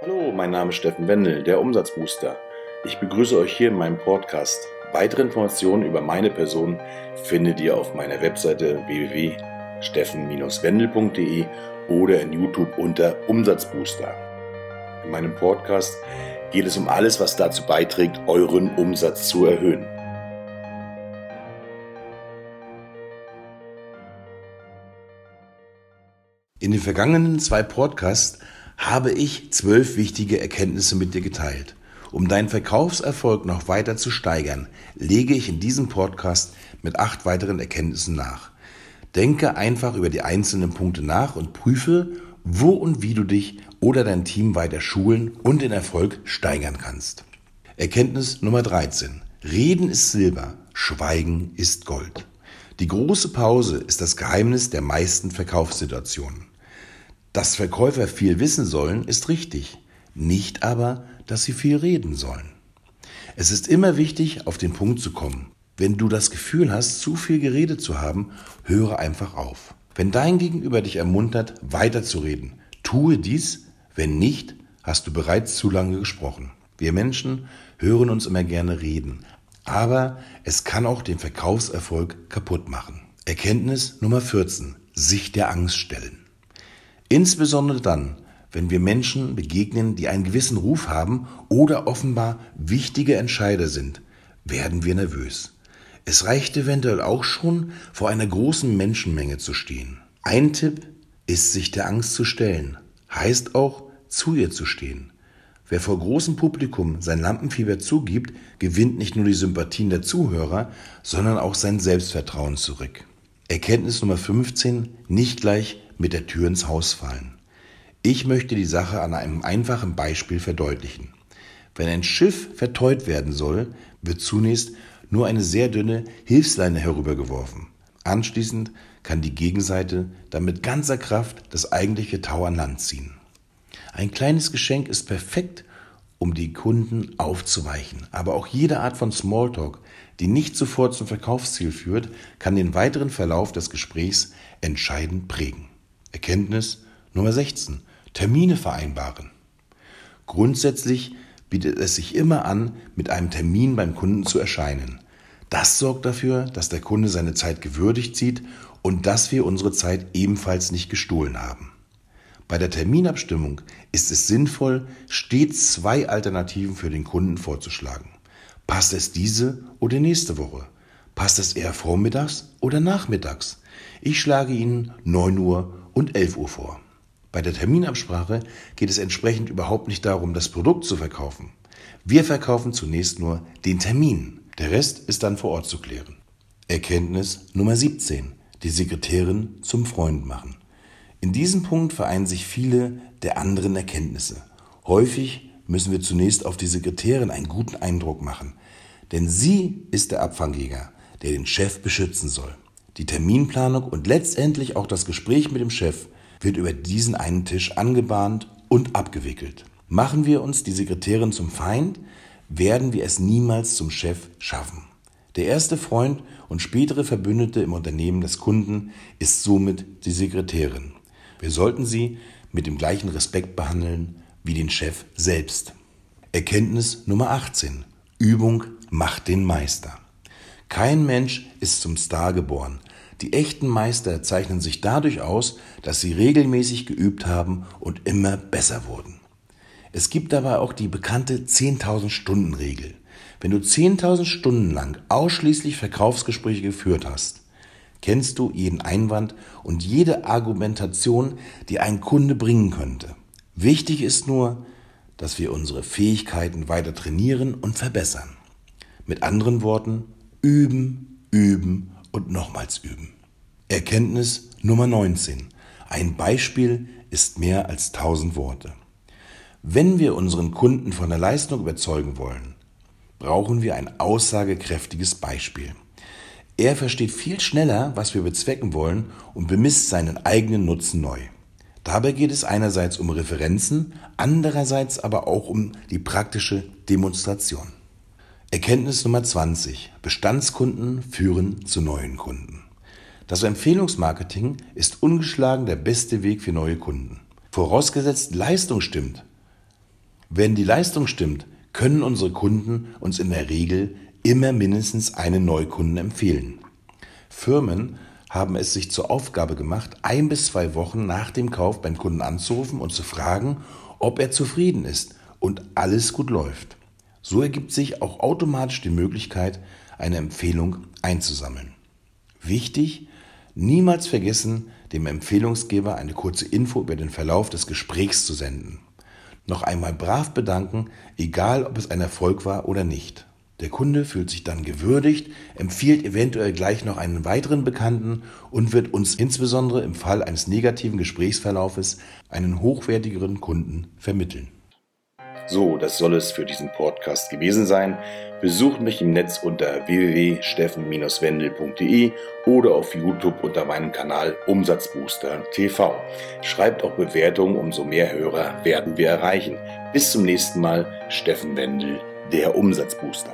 Hallo, mein Name ist Steffen Wendel, der Umsatzbooster. Ich begrüße euch hier in meinem Podcast. Weitere Informationen über meine Person findet ihr auf meiner Webseite www.steffen-wendel.de oder in YouTube unter Umsatzbooster. In meinem Podcast geht es um alles, was dazu beiträgt, euren Umsatz zu erhöhen. In den vergangenen zwei Podcasts habe ich zwölf wichtige Erkenntnisse mit dir geteilt. Um deinen Verkaufserfolg noch weiter zu steigern, lege ich in diesem Podcast mit acht weiteren Erkenntnissen nach. Denke einfach über die einzelnen Punkte nach und prüfe, wo und wie du dich oder dein Team weiter schulen und den Erfolg steigern kannst. Erkenntnis Nummer 13. Reden ist Silber, Schweigen ist Gold. Die große Pause ist das Geheimnis der meisten Verkaufssituationen. Dass Verkäufer viel wissen sollen, ist richtig, nicht aber, dass sie viel reden sollen. Es ist immer wichtig, auf den Punkt zu kommen. Wenn du das Gefühl hast, zu viel geredet zu haben, höre einfach auf. Wenn dein Gegenüber dich ermuntert, weiterzureden, tue dies, wenn nicht, hast du bereits zu lange gesprochen. Wir Menschen hören uns immer gerne reden, aber es kann auch den Verkaufserfolg kaputt machen. Erkenntnis Nummer 14. Sich der Angst stellen. Insbesondere dann, wenn wir Menschen begegnen, die einen gewissen Ruf haben oder offenbar wichtige Entscheider sind, werden wir nervös. Es reicht eventuell auch schon, vor einer großen Menschenmenge zu stehen. Ein Tipp ist, sich der Angst zu stellen. Heißt auch, zu ihr zu stehen. Wer vor großem Publikum sein Lampenfieber zugibt, gewinnt nicht nur die Sympathien der Zuhörer, sondern auch sein Selbstvertrauen zurück. Erkenntnis Nummer 15, nicht gleich mit der Tür ins Haus fallen. Ich möchte die Sache an einem einfachen Beispiel verdeutlichen. Wenn ein Schiff verteut werden soll, wird zunächst nur eine sehr dünne Hilfsleine herübergeworfen. Anschließend kann die Gegenseite dann mit ganzer Kraft das eigentliche Tau an Land ziehen. Ein kleines Geschenk ist perfekt, um die Kunden aufzuweichen. Aber auch jede Art von Smalltalk, die nicht sofort zum Verkaufsziel führt, kann den weiteren Verlauf des Gesprächs entscheidend prägen. Erkenntnis Nummer 16. Termine vereinbaren. Grundsätzlich bietet es sich immer an, mit einem Termin beim Kunden zu erscheinen. Das sorgt dafür, dass der Kunde seine Zeit gewürdigt sieht und dass wir unsere Zeit ebenfalls nicht gestohlen haben. Bei der Terminabstimmung ist es sinnvoll, stets zwei Alternativen für den Kunden vorzuschlagen. Passt es diese oder nächste Woche? Passt es eher vormittags oder nachmittags? Ich schlage Ihnen 9 Uhr und 11 Uhr vor. Bei der Terminabsprache geht es entsprechend überhaupt nicht darum, das Produkt zu verkaufen. Wir verkaufen zunächst nur den Termin. Der Rest ist dann vor Ort zu klären. Erkenntnis Nummer 17. Die Sekretärin zum Freund machen. In diesem Punkt vereinen sich viele der anderen Erkenntnisse. Häufig müssen wir zunächst auf die Sekretärin einen guten Eindruck machen, denn sie ist der Abfangjäger, der den Chef beschützen soll. Die Terminplanung und letztendlich auch das Gespräch mit dem Chef wird über diesen einen Tisch angebahnt und abgewickelt. Machen wir uns die Sekretärin zum Feind, werden wir es niemals zum Chef schaffen. Der erste Freund und spätere Verbündete im Unternehmen des Kunden ist somit die Sekretärin. Wir sollten sie mit dem gleichen Respekt behandeln wie den Chef selbst. Erkenntnis Nummer 18. Übung macht den Meister. Kein Mensch ist zum Star geboren. Die echten Meister zeichnen sich dadurch aus, dass sie regelmäßig geübt haben und immer besser wurden. Es gibt dabei auch die bekannte 10.000 Stunden Regel. Wenn du 10.000 Stunden lang ausschließlich Verkaufsgespräche geführt hast, kennst du jeden Einwand und jede Argumentation, die ein Kunde bringen könnte. Wichtig ist nur, dass wir unsere Fähigkeiten weiter trainieren und verbessern. Mit anderen Worten, üben, üben und nochmals üben. Erkenntnis Nummer 19. Ein Beispiel ist mehr als tausend Worte. Wenn wir unseren Kunden von der Leistung überzeugen wollen, brauchen wir ein aussagekräftiges Beispiel. Er versteht viel schneller, was wir bezwecken wollen und bemisst seinen eigenen Nutzen neu. Dabei geht es einerseits um Referenzen, andererseits aber auch um die praktische Demonstration. Erkenntnis Nummer 20. Bestandskunden führen zu neuen Kunden. Das Empfehlungsmarketing ist ungeschlagen der beste Weg für neue Kunden. Vorausgesetzt Leistung stimmt. Wenn die Leistung stimmt, können unsere Kunden uns in der Regel immer mindestens einen Neukunden empfehlen. Firmen haben es sich zur Aufgabe gemacht, ein bis zwei Wochen nach dem Kauf beim Kunden anzurufen und zu fragen, ob er zufrieden ist und alles gut läuft. So ergibt sich auch automatisch die Möglichkeit, eine Empfehlung einzusammeln. Wichtig, niemals vergessen, dem Empfehlungsgeber eine kurze Info über den Verlauf des Gesprächs zu senden. Noch einmal brav bedanken, egal ob es ein Erfolg war oder nicht. Der Kunde fühlt sich dann gewürdigt, empfiehlt eventuell gleich noch einen weiteren Bekannten und wird uns insbesondere im Fall eines negativen Gesprächsverlaufes einen hochwertigeren Kunden vermitteln. So, das soll es für diesen Podcast gewesen sein. Besucht mich im Netz unter www.steffen-wendel.de oder auf YouTube unter meinem Kanal Umsatzbooster TV. Schreibt auch Bewertungen, umso mehr Hörer werden wir erreichen. Bis zum nächsten Mal, Steffen Wendel, der Umsatzbooster.